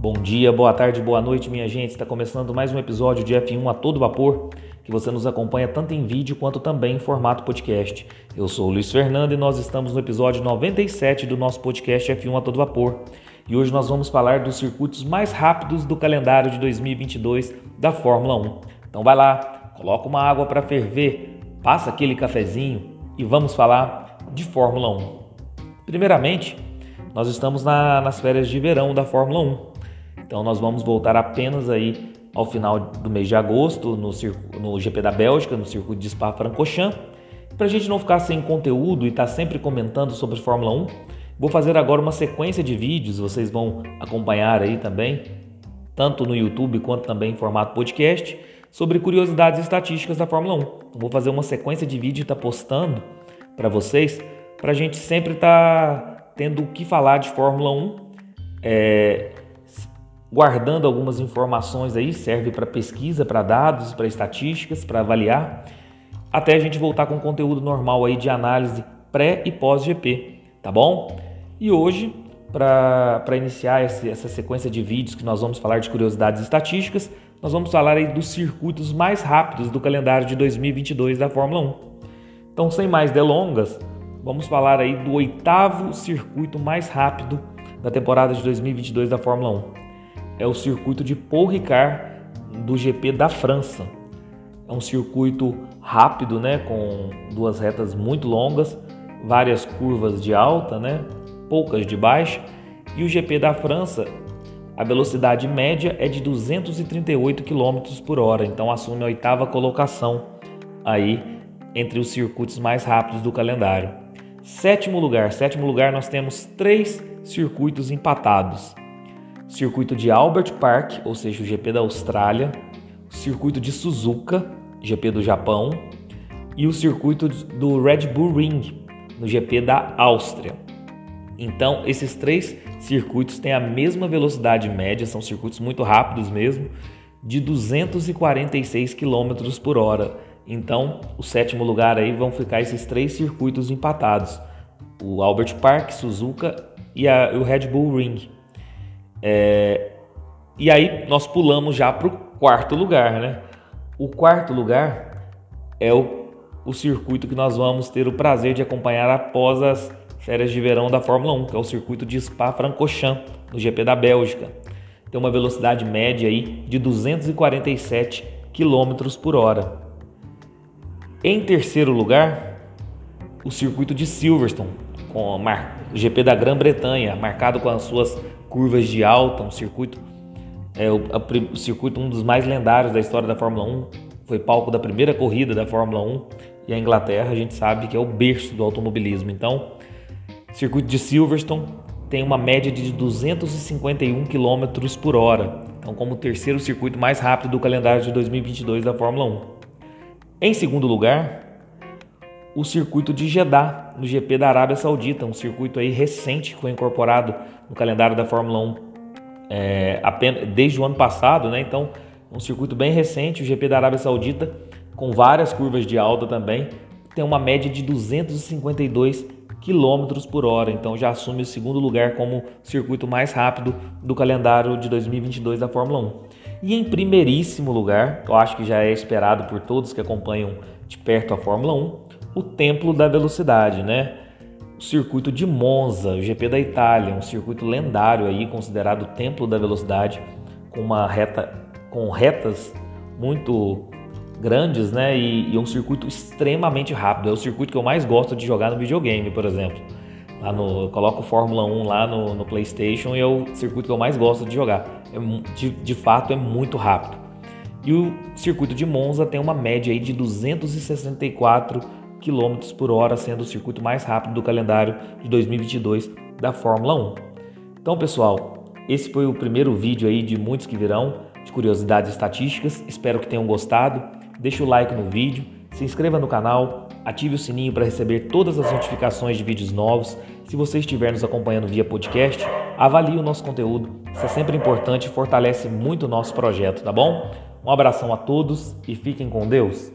Bom dia, boa tarde, boa noite, minha gente. Está começando mais um episódio de F1 a todo vapor, que você nos acompanha tanto em vídeo quanto também em formato podcast. Eu sou o Luiz Fernando e nós estamos no episódio 97 do nosso podcast F1 a todo vapor. E hoje nós vamos falar dos circuitos mais rápidos do calendário de 2022 da Fórmula 1. Então vai lá, coloca uma água para ferver, passa aquele cafezinho e vamos falar de Fórmula 1. Primeiramente, nós estamos na, nas férias de verão da Fórmula 1. Então nós vamos voltar apenas aí ao final do mês de agosto no, no GP da Bélgica, no circuito de Spa-Francorchamps. Para a gente não ficar sem conteúdo e estar tá sempre comentando sobre Fórmula 1, vou fazer agora uma sequência de vídeos, vocês vão acompanhar aí também, tanto no YouTube quanto também em formato podcast, sobre curiosidades estatísticas da Fórmula 1. vou fazer uma sequência de vídeo e estar tá postando para vocês, para a gente sempre estar tá tendo o que falar de Fórmula 1. É, guardando algumas informações aí, serve para pesquisa, para dados, para estatísticas, para avaliar, até a gente voltar com conteúdo normal aí de análise pré e pós GP, tá bom? E hoje, para iniciar esse, essa sequência de vídeos que nós vamos falar de curiosidades estatísticas, nós vamos falar aí dos circuitos mais rápidos do calendário de 2022 da Fórmula 1. Então, sem mais delongas, vamos falar aí do oitavo circuito mais rápido da temporada de 2022 da Fórmula 1 é o circuito de Paul Ricard do GP da França. É um circuito rápido, né, com duas retas muito longas, várias curvas de alta, né, poucas de baixa, e o GP da França, a velocidade média é de 238 km por hora, então assume a oitava colocação aí entre os circuitos mais rápidos do calendário. Sétimo lugar, sétimo lugar nós temos três circuitos empatados circuito de Albert Park, ou seja, o GP da Austrália, o circuito de Suzuka, GP do Japão, e o circuito do Red Bull Ring, no GP da Áustria. Então, esses três circuitos têm a mesma velocidade média, são circuitos muito rápidos mesmo, de 246 km por hora. Então, o sétimo lugar aí vão ficar esses três circuitos empatados: o Albert Park, Suzuka e a, o Red Bull Ring. É, e aí nós pulamos já para o quarto lugar, né? O quarto lugar é o, o circuito que nós vamos ter o prazer de acompanhar após as férias de verão da Fórmula 1, que é o circuito de Spa-Francorchamps, no GP da Bélgica. Tem uma velocidade média aí de 247 km por hora. Em terceiro lugar, o circuito de Silverstone, com o GP da Grã-Bretanha, marcado com as suas curvas de alta, um circuito, é, o, a, o, circuito um dos mais lendários da história da Fórmula 1, foi palco da primeira corrida da Fórmula 1 e a Inglaterra a gente sabe que é o berço do automobilismo. Então, o circuito de Silverstone tem uma média de 251 km por hora, então como o terceiro circuito mais rápido do calendário de 2022 da Fórmula 1. Em segundo lugar, o circuito de Jeddah, no GP da Arábia Saudita, um circuito aí recente que foi incorporado no calendário da Fórmula 1 é, apenas, desde o ano passado, né? Então, um circuito bem recente, o GP da Arábia Saudita, com várias curvas de alta também, tem uma média de 252 km por hora, então já assume o segundo lugar como circuito mais rápido do calendário de 2022 da Fórmula 1. E em primeiríssimo lugar, eu acho que já é esperado por todos que acompanham de perto a Fórmula 1, o Templo da Velocidade, né? O circuito de Monza, o GP da Itália, um circuito lendário aí, considerado o Templo da Velocidade, com uma reta, com retas muito grandes, né? E, e um circuito extremamente rápido. É o circuito que eu mais gosto de jogar no videogame, por exemplo. Lá no, eu coloco Fórmula 1 lá no, no, PlayStation e é o circuito que eu mais gosto de jogar. É, de, de fato, é muito rápido. E o circuito de Monza tem uma média aí de 264 km por hora, sendo o circuito mais rápido do calendário de 2022 da Fórmula 1. Então, pessoal, esse foi o primeiro vídeo aí de muitos que virão, de curiosidades estatísticas. Espero que tenham gostado. Deixe o like no vídeo, se inscreva no canal, ative o sininho para receber todas as notificações de vídeos novos. Se você estiver nos acompanhando via podcast, avalie o nosso conteúdo. Isso é sempre importante e fortalece muito o nosso projeto, tá bom? Um abração a todos e fiquem com Deus.